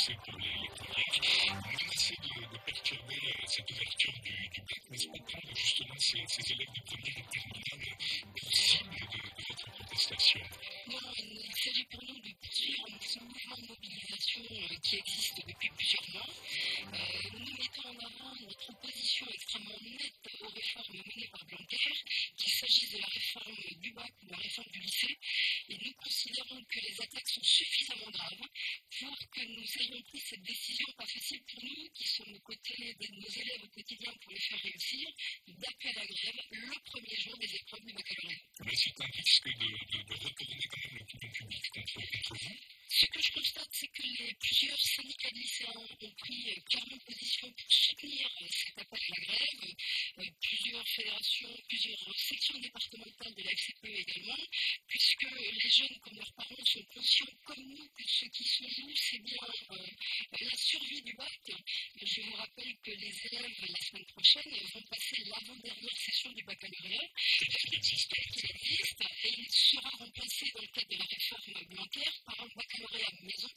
renforcer pour les, les premières, menacer de, de perturber euh, cette ouverture du, du bac, n'est-ce pas prendre justement ces, ces élèves de première et terminale pour cible de, de votre contestation. Non, il s'agit pour nous de poursuivre ce mouvement de mobilisation euh, qui existe depuis plusieurs mois. Euh, nous mettons en avant notre opposition extrêmement nette aux réformes menées par Blanquer, qu'il s'agisse de la réforme du bac ou de la réforme du lycée, et nous considérons que les attaques sont suffisamment graves pour que nous ayons pris cette décision pas facile pour nous, qui sommes aux côtés de nos élèves au quotidien pour les faire réussir, d'appeler à la grève le premier jour des épreuves du baccalauréat. Mais c'est un risque de, de, de retourner quand même l'opinion publique contre, contre vous Ce que je c'est que les plusieurs syndicats de ont pris euh, clairement position pour soutenir euh, cet appel à la grève. Euh, plusieurs fédérations, plusieurs sections départementales de la FCPE également, puisque les jeunes, comme leurs parents, sont conscients, comme nous, que ce qui se joue, c'est bien euh, la survie du bac. Je vous rappelle que les élèves, la semaine prochaine, vont l'avant-dernière session du baccalauréat existe qui existe et il sera remplacé dans le cadre de la réforme Blanquer par un baccalauréat maison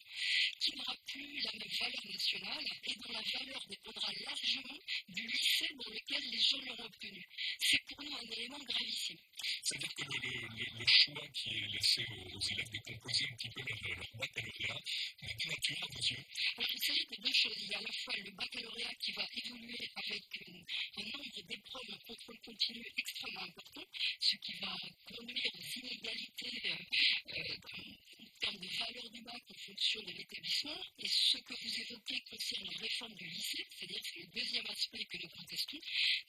qui n'aura plus la même valeur nationale et dont la valeur dépendra largement du lycée dans lequel les gens l'auront obtenu. C'est pour nous un élément gravissime. C'est-à-dire que le, le, qui est laissé aux, élèves de composer un petit peu leur, baccalauréat est dénaturé à vos yeux Alors, il s'agit de deux choses. Il y a à la fois le baccalauréat qui va évoluer avec un nombre d'épreuves en contrôle continu extrêmement important, ce qui va conduire aux inégalités euh, euh, termes de valeur bac en fonction de l'établissement. Et ce que vous évoquez concerne la réforme du lycée, c'est-à-dire c'est le deuxième aspect que nous contestons,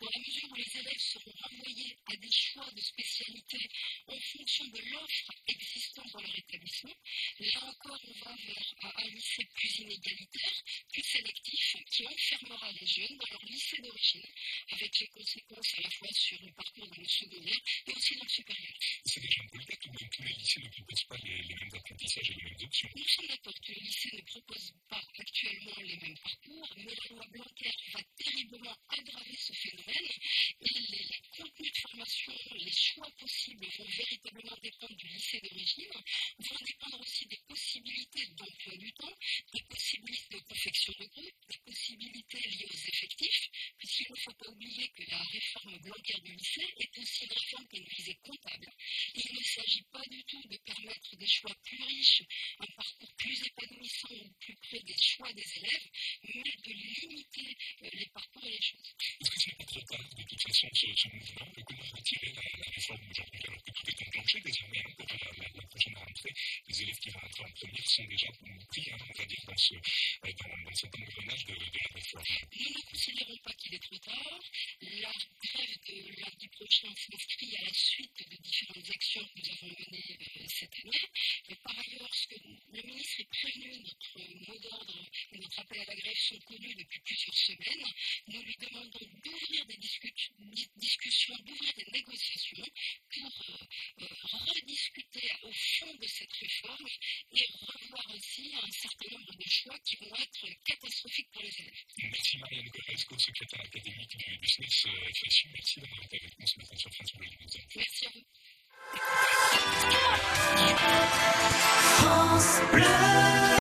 dans la mesure où les élèves seront renvoyés à des choix de spécialité en fonction de l'offre existante dans leur établissement. Là encore, on va vers un lycée plus inégalitaire, plus sélectif, qui enfermera les jeunes dans leur lycée d'origine, avec les conséquences à la fois sur le parcours dans le secondaire et aussi dans le supérieur. C'est cas, tout dans tous les lycées ne proposent pas les, les mêmes apprentissages et les mêmes options. Nous sommes d'accord que les lycées ne proposent pas actuellement les mêmes parcours, mais la loi Blanquer va terriblement aggraver ce phénomène et les, les contenus de formation, les choix possibles vont véritablement dépendre du lycée d'origine, vont dépendre aussi des possibilités d'emploi du temps, des possibilités de confection de groupe, des possibilités liées aux effectifs, puisqu'il ne faut pas oublier que la réforme Blanquer du est qui a une visée comptable. Il ne s'agit pas du tout de permettre des choix plus riches, un parcours plus épanouissant ou plus près des choix des élèves, mais de limiter euh, les parcours et les choses. Est-ce que ce n'est pas trop tard, de toute façon, ce, ce mouvement de comment retirer la, la réforme aujourd'hui, alors que tout est enclenché désormais hein, pour la, la, la, prochaine rentrée Les élèves qui vont entrer en première sont déjà pris, hein, on va dire, de. Nous ne considérons pas qu'il est trop tard. La grève de lundi prochain s'inscrit à la suite de différentes actions que nous avons menées euh, cette année. Par ailleurs, le ministre est prévenu, notre mot d'ordre et notre appel à la grève sont connus depuis plusieurs semaines. Nous lui demandons d'ouvrir des discu discussions, d'ouvrir des négociations pour euh, rediscuter au fond de cette réforme et revoir aussi un certain nombre de choix qui vont être catastrophiques pour les élèves. Merci Marianne Goresco, secrétaire académique du, du SNES FSU. Merci d'avoir été avec nous ce matin sur France